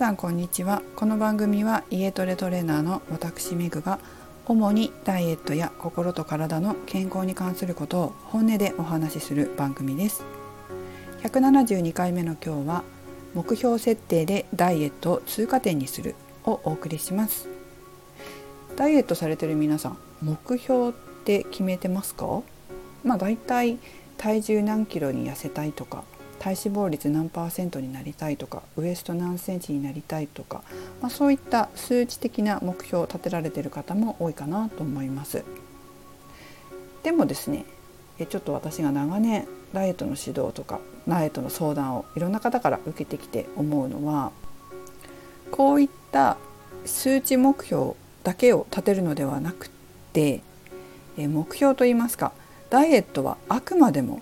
さんこんにちは。この番組は家トレトレーナーの私メグが主にダイエットや心と体の健康に関することを本音でお話しする番組です。172回目の今日は目標設定でダイエットを通過点にするをお送りします。ダイエットされてる皆さん目標って決めてますか？まあだいたい体重何キロに痩せたいとか体脂肪率何パーセントになりたいとかウエスト何センチになりたいとか、まあ、そういった数値的な目標を立てられている方も多いかなと思います。でもですねちょっと私が長年ダイエットの指導とかダイエットの相談をいろんな方から受けてきて思うのはこういった数値目標だけを立てるのではなくって目標といいますかダイエットはあくまでも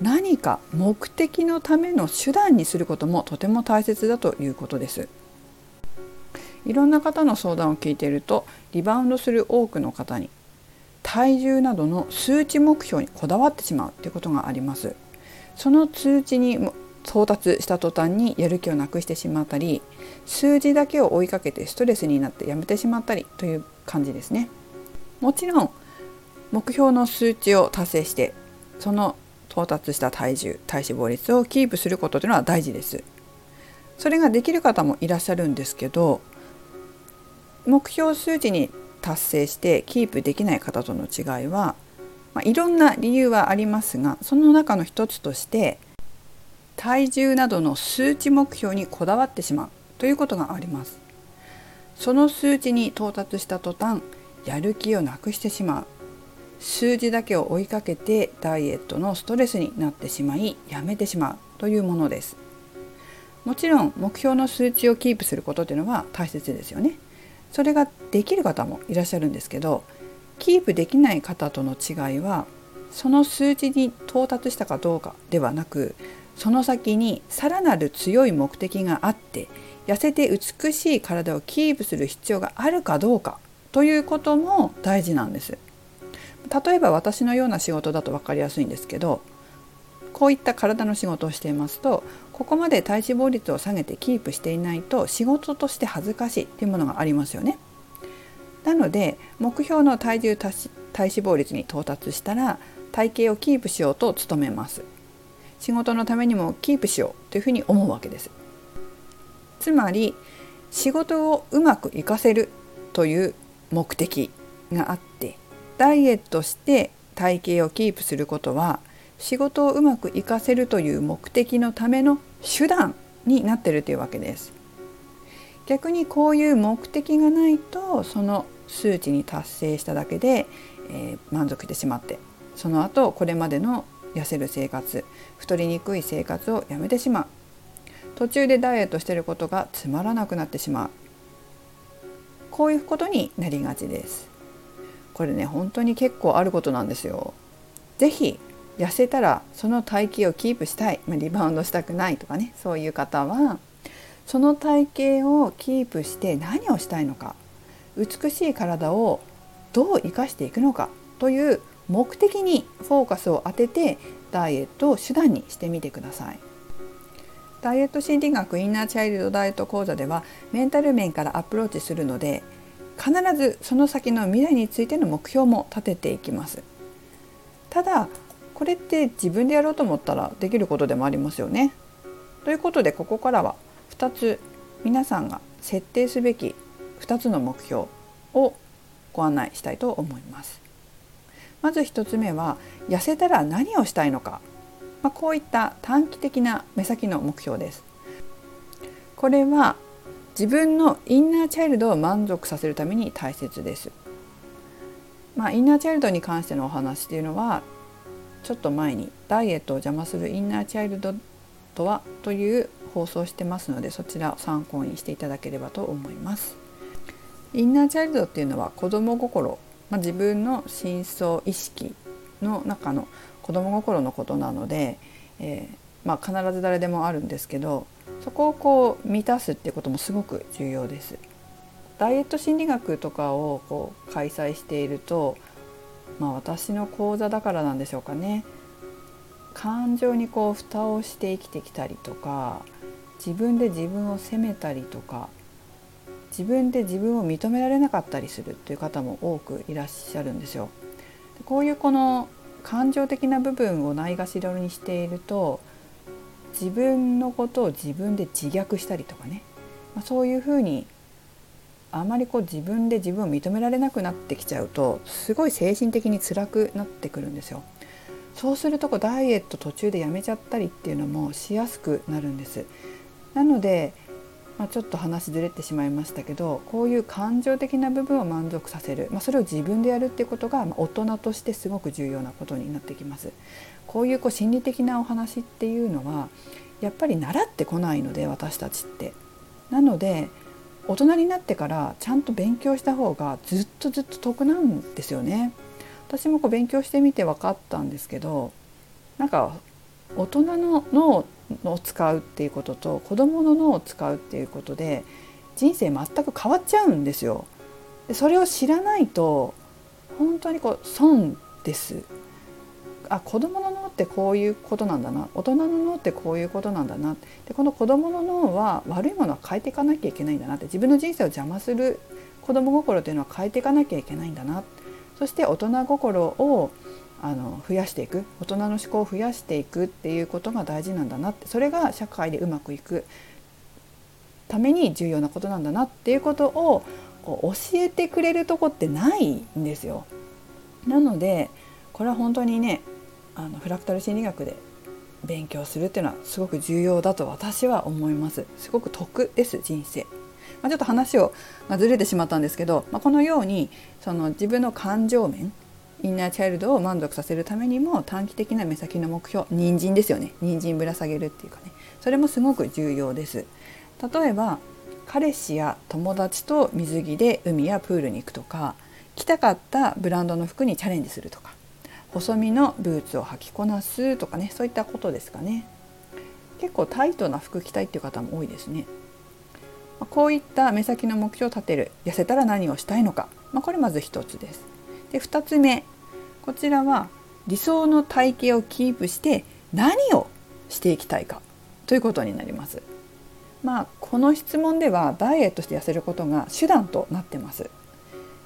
何か目的のための手段にすることもとても大切だということです。いろんな方の相談を聞いているとリバウンドする多くの方に体重などの数値目標にこだわってしまうということがあります。その通知に到達した途端にやる気をなくしてしまったり数字だけを追いかけてストレスになってやめてしまったりという感じですね。もちろん目標の数値を達成してその到達した体重体脂肪率をキープすることというのは大事です。それができる方もいらっしゃるんですけど目標数値に達成してキープできない方との違いは、まあ、いろんな理由はありますがその中の一つとして体重などの数値目標にこだわってしまうということがあります。その数値に到達した途端やる気をなくしてしまう。数字だけを追いかけてダイエットのストレスになってしまいやめてしまうというものです。もちろん目標の数値をキープすることというのは大切ですよね。それができる方もいらっしゃるんですけどキープできない方との違いはその数値に到達したかどうかではなくその先にさらなる強い目的があって痩せて美しい体をキープする必要があるかどうかということも大事なんです。例えば私のような仕事だと分かりやすいんですけどこういった体の仕事をしていますとここまで体脂肪率を下げてキープしていないと仕事として恥ずかしいっていうものがありますよね。なので目標の体重体脂肪率に到達したら体型をキープしようと努めます。仕事のためにもキープしようというふうに思うわけです。つまり仕事をうまく活かせるという目的があってダイエットして体型をキープすることは仕事をうまく活かせるという目的のための手段になってるというわけです。逆にこういう目的がないとその数値に達成しただけで、えー、満足してしまってその後これまでの痩せる生活太りにくい生活をやめてしまう。途中でダイエットしてることがつまらなくなってしまう。こういうことになりがちです。これね本当に結構あることなんですよ。是非痩せたらその体型をキープしたい、まあ、リバウンドしたくないとかねそういう方はその体型をキープして何をしたいのか美しい体をどう生かしていくのかという目的にフォーカスを当ててダイエットを手段にしてみてください。ダイエット心理学インナーチャイルドダイエット講座ではメンタル面からアプローチするので必ずその先の未来についての目標も立てていきます。ただこれって自分でやろうと思ったらできることでもありますよね。ということでここからは2つ皆さんが設定すべき2つの目標をご案内したいと思います。まず1つ目は痩せたら何をしたいのか、まあ、こういった短期的な目先の目標です。これは自分のインナーチャイルドを満足させるために大切です。まあ、インナーチャイルドに関してのお話っていうのはちょっと前にダイエットを邪魔するインナーチャイルドとはという放送してますのでそちらを参考にしていただければと思います。インナーチャイルドっていうのは子供心、まあ、自分の深層意識の中の子供心のことなので、えー、まあ、必ず誰でもあるんですけどそこをこう満たすってこともすごく重要です。ダイエット心理学とかをこう開催していると、まあ、私の講座だからなんでしょうかね感情にこう蓋をして生きてきたりとか自分で自分を責めたりとか自分で自分を認められなかったりするという方も多くいらっしゃるんですよ。こういうこの感情的な部分をないがしろにしていると自分のことを自分で自虐したりとかね、まあ、そういうふうにあまりこう自分で自分を認められなくなってきちゃうとすごい精神的に辛くなってくるんですよ。そうするとこうダイエット途中でやめちゃったりっていうのもしやすくなるんです。なので、まあ、ちょっと話ずれてしまいましたけどこういう感情的な部分を満足させる、まあ、それを自分でやるっていうことが、ま大人としてすごく重要なことになってきます。こういうこう心理的なお話っていうのはやっぱり習ってこないので私たちって。なので大人になってからちゃんと勉強した方がずっとずっと得なんですよね。私もこう勉強してみて分かったんですけどなんか大人の脳を使うっていうことと子どもの脳を使うっていうことで人生全く変わっちゃうんですよ。でそれを知らないと本当にこう損です。あ子どもの脳ってこういうことなんだな大人の脳ってこういうことなんだなでこの子どもの脳は悪いものは変えていかなきゃいけないんだなって自分の人生を邪魔する子ども心というのは変えていかなきゃいけないんだなそして大人心をあの増やしていく。大人の思考を増やしていくっていうことが大事なんだなって。それが社会でうまくいく。ために重要なことなんだなっていうことをこう教えてくれるとこってないんですよ。なのでこれは本当にねあのフラクタル心理学で勉強するっていうのはすごく重要だと私は思います。すごく得です人生、まあ、ちょっと話を、ずれてしまったんですけど、まあ、このようにその自分の感情面インナーチャイルドを満足させるためにも短期的な目先の目標人参ですよね。人参ぶら下げるっていうかね。それもすごく重要です。例えば彼氏や友達と水着で海やプールに行くとか着たかったブランドの服にチャレンジするとか細身のブーツを履きこなすとかねそういったことですかね。結構タイトな服着たいっていう方も多いですね。こういった目先の目標を立てる痩せたら何をしたいのか、まあ、これまず一つです。で2つ目。こちらは理想の体型をキープして何をしていきたいかということになります。まあこの質問ではダイエットして痩せることが手段となってます。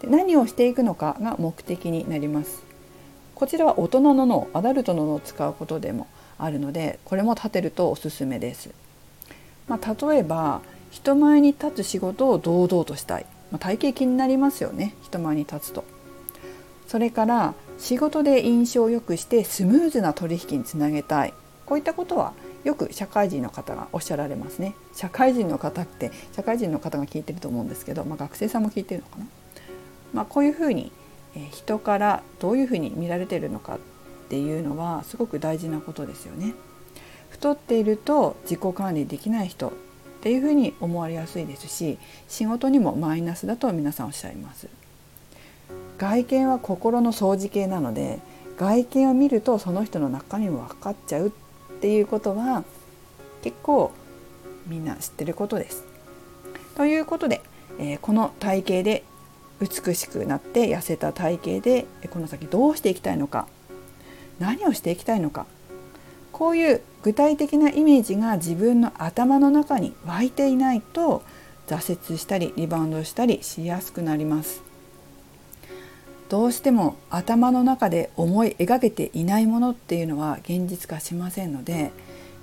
で何をしていくのかが目的になります。こちらは大人の脳アダルトの脳を使うことでもあるのでこれも立てるとおすすめです。まあ、例えば人前に立つ仕事を堂々としたい、まあ、体型気になりますよね。人前に立つと。それから仕事で印象を良くしてスムーズな取引につなげたいこういったことはよく社会人の方がおっしゃられますね社会人の方って社会人の方が聞いてると思うんですけど、まあ、学生さんも聞いてるのかな、まあ、こういうふうに人からどういうふうに見られてるのかっていうのはすごく大事なことですよね。太っていると自己管理できない人っていうふうに思われやすいですし仕事にもマイナスだと皆さんおっしゃいます。外見は心の掃除系なので外見を見るとその人の中身も分かっちゃうっていうことは結構みんな知ってることです。ということで、えー、この体型で美しくなって痩せた体型でこの先どうしていきたいのか何をしていきたいのかこういう具体的なイメージが自分の頭の中に湧いていないと挫折したりリバウンドしたりしやすくなりますどうしても頭の中で思い描けていないものっていうのは現実化しませんので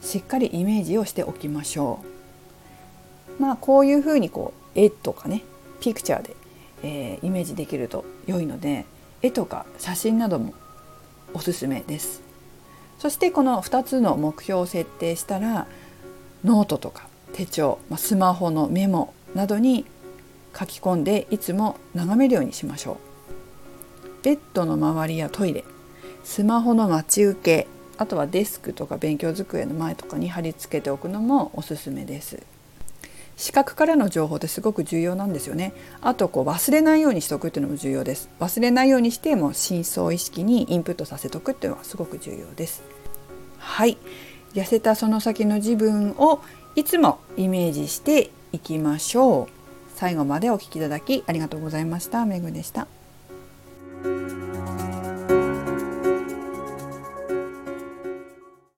しっかりイメージをしておきましょう。まあこういうふうにこう絵とかねピクチャーでえー、イメージできると良いので絵とか写真などもおすすめです。そしてこの2つの目標を設定したらノートとか手帳、まあ、スマホのメモなどに書き込んでいつも眺めるようにしましょう。ベッドの周りやトイレスマホの待ち受けあとはデスクとか勉強机の前とかに貼り付けておくのもおすすめです。視覚からの情報ってすごく重要なんですよね。あとこう忘れないようにしておくっていうのも重要です。忘れないようにしても深層意識にインプットさせておくっていうのはすごく重要です。はい。痩せたその先の自分をいつもイメージしていきましょう。最後までお聴きいただきありがとうございました。めぐでした。